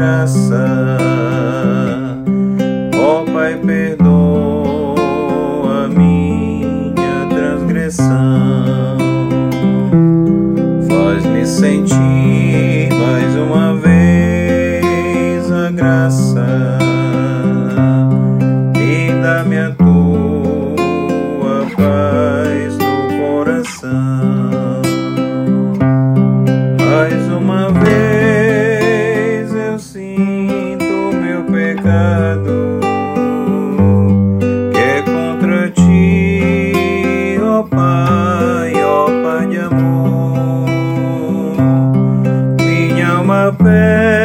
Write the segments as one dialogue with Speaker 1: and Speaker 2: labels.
Speaker 1: graça. Ó Pai, perdoa minha transgressão. Faz-me sentir mais uma vez a graça e dá-me a tua paz no coração. Mais uma vez Minha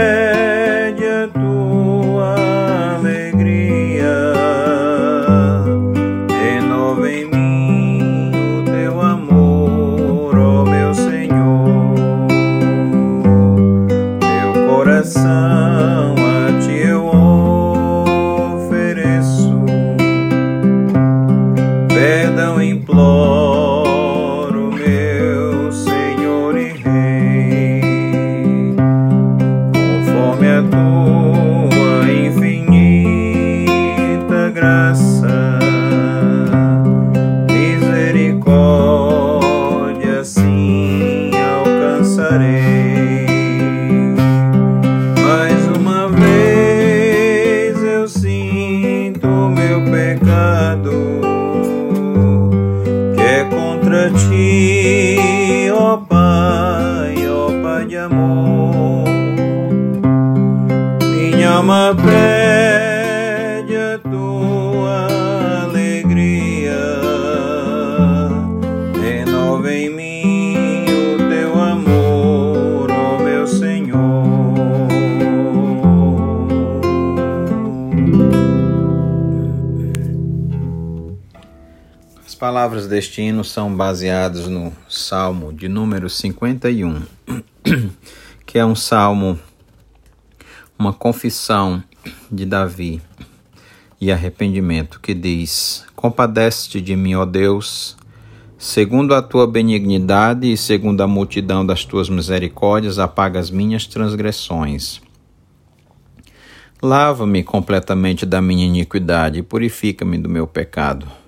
Speaker 1: contra ti, ó Pai, ó Pai palavras deste hino são baseadas no Salmo de número 51, que é um salmo, uma confissão de Davi e arrependimento, que diz: Compadece-te de mim, ó Deus, segundo a tua benignidade e segundo a multidão das tuas misericórdias, apaga as minhas transgressões. Lava-me completamente da minha iniquidade e purifica-me do meu pecado.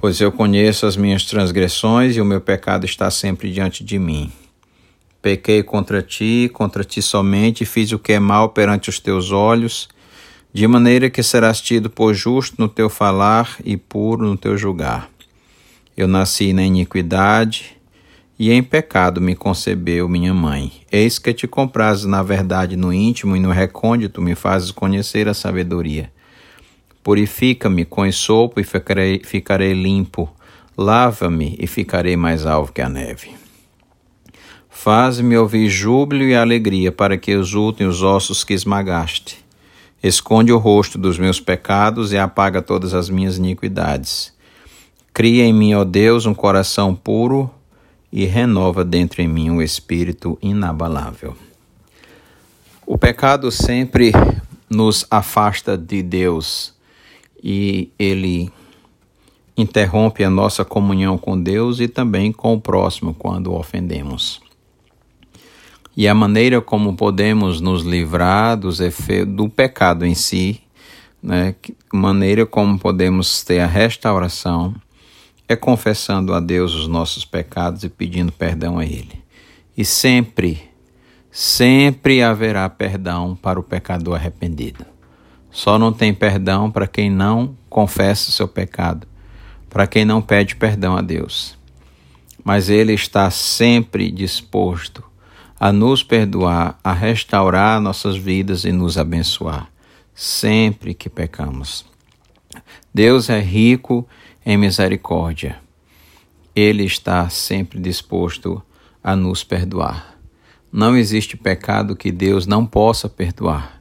Speaker 1: Pois eu conheço as minhas transgressões e o meu pecado está sempre diante de mim. Pequei contra ti, contra ti somente, fiz o que é mal perante os teus olhos, de maneira que serás tido por justo no teu falar e puro no teu julgar. Eu nasci na iniquidade, e em pecado me concebeu minha mãe. Eis que te comprases na verdade no íntimo e no recôndito me fazes conhecer a sabedoria. Purifica-me com esopo e ficarei, ficarei limpo. Lava-me e ficarei mais alvo que a neve. Faz-me ouvir júbilo e alegria para que exultem os ossos que esmagaste. Esconde o rosto dos meus pecados e apaga todas as minhas iniquidades. Cria em mim, ó Deus, um coração puro e renova dentro em mim um espírito inabalável. O pecado sempre nos afasta de Deus e ele interrompe a nossa comunhão com Deus e também com o próximo quando o ofendemos. E a maneira como podemos nos livrar dos efeitos do pecado em si, né, maneira como podemos ter a restauração, é confessando a Deus os nossos pecados e pedindo perdão a Ele. E sempre, sempre haverá perdão para o pecador arrependido. Só não tem perdão para quem não confessa o seu pecado, para quem não pede perdão a Deus. Mas Ele está sempre disposto a nos perdoar, a restaurar nossas vidas e nos abençoar, sempre que pecamos. Deus é rico em misericórdia. Ele está sempre disposto a nos perdoar. Não existe pecado que Deus não possa perdoar.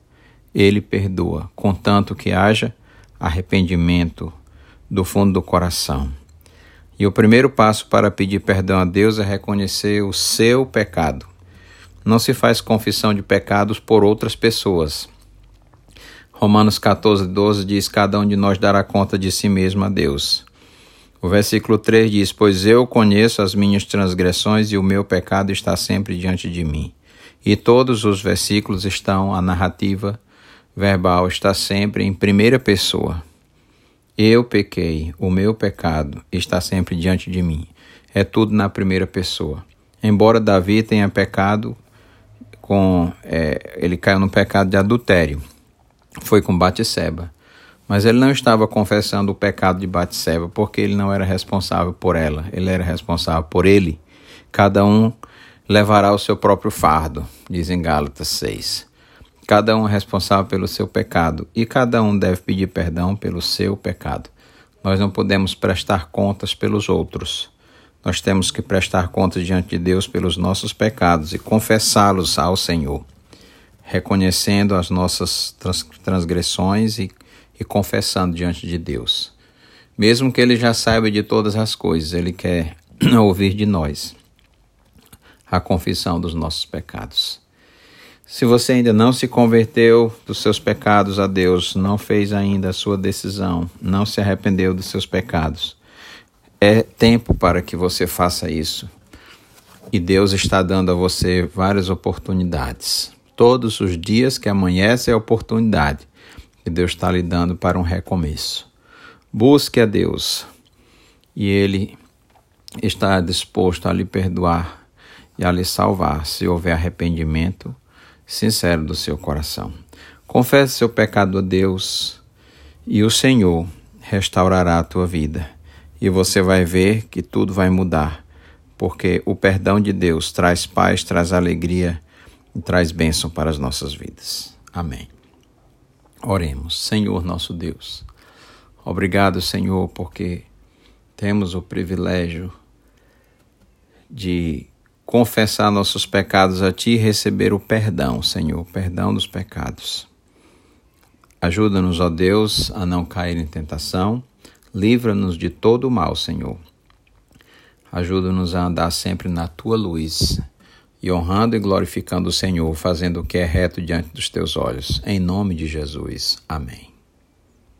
Speaker 1: Ele perdoa, contanto que haja arrependimento do fundo do coração. E o primeiro passo para pedir perdão a Deus é reconhecer o seu pecado. Não se faz confissão de pecados por outras pessoas. Romanos 14, 12 diz: Cada um de nós dará conta de si mesmo a Deus. O versículo 3 diz: Pois eu conheço as minhas transgressões e o meu pecado está sempre diante de mim. E todos os versículos estão, a narrativa verbal está sempre em primeira pessoa. Eu pequei, o meu pecado está sempre diante de mim. É tudo na primeira pessoa. Embora Davi tenha pecado com é, ele caiu no pecado de adultério, foi com Batseba. Mas ele não estava confessando o pecado de Batseba porque ele não era responsável por ela, ele era responsável por ele. Cada um levará o seu próprio fardo, diz em Gálatas 6. Cada um é responsável pelo seu pecado e cada um deve pedir perdão pelo seu pecado. Nós não podemos prestar contas pelos outros. Nós temos que prestar contas diante de Deus pelos nossos pecados e confessá-los ao Senhor, reconhecendo as nossas transgressões e e confessando diante de Deus. Mesmo que ele já saiba de todas as coisas, ele quer ouvir de nós a confissão dos nossos pecados. Se você ainda não se converteu dos seus pecados a Deus, não fez ainda a sua decisão, não se arrependeu dos seus pecados, é tempo para que você faça isso. E Deus está dando a você várias oportunidades. Todos os dias que amanhece é oportunidade que Deus está lhe dando para um recomeço. Busque a Deus e Ele está disposto a lhe perdoar e a lhe salvar se houver arrependimento sincero do seu coração. Confesse seu pecado a Deus e o Senhor restaurará a tua vida. E você vai ver que tudo vai mudar, porque o perdão de Deus traz paz, traz alegria e traz bênção para as nossas vidas. Amém. Oremos, Senhor nosso Deus. Obrigado, Senhor, porque temos o privilégio de confessar nossos pecados a Ti e receber o perdão, Senhor, o perdão dos pecados. Ajuda-nos, ó Deus, a não cair em tentação. Livra-nos de todo o mal, Senhor. Ajuda-nos a andar sempre na Tua luz e honrando e glorificando o Senhor, fazendo o que é reto diante dos teus olhos. Em nome de Jesus. Amém.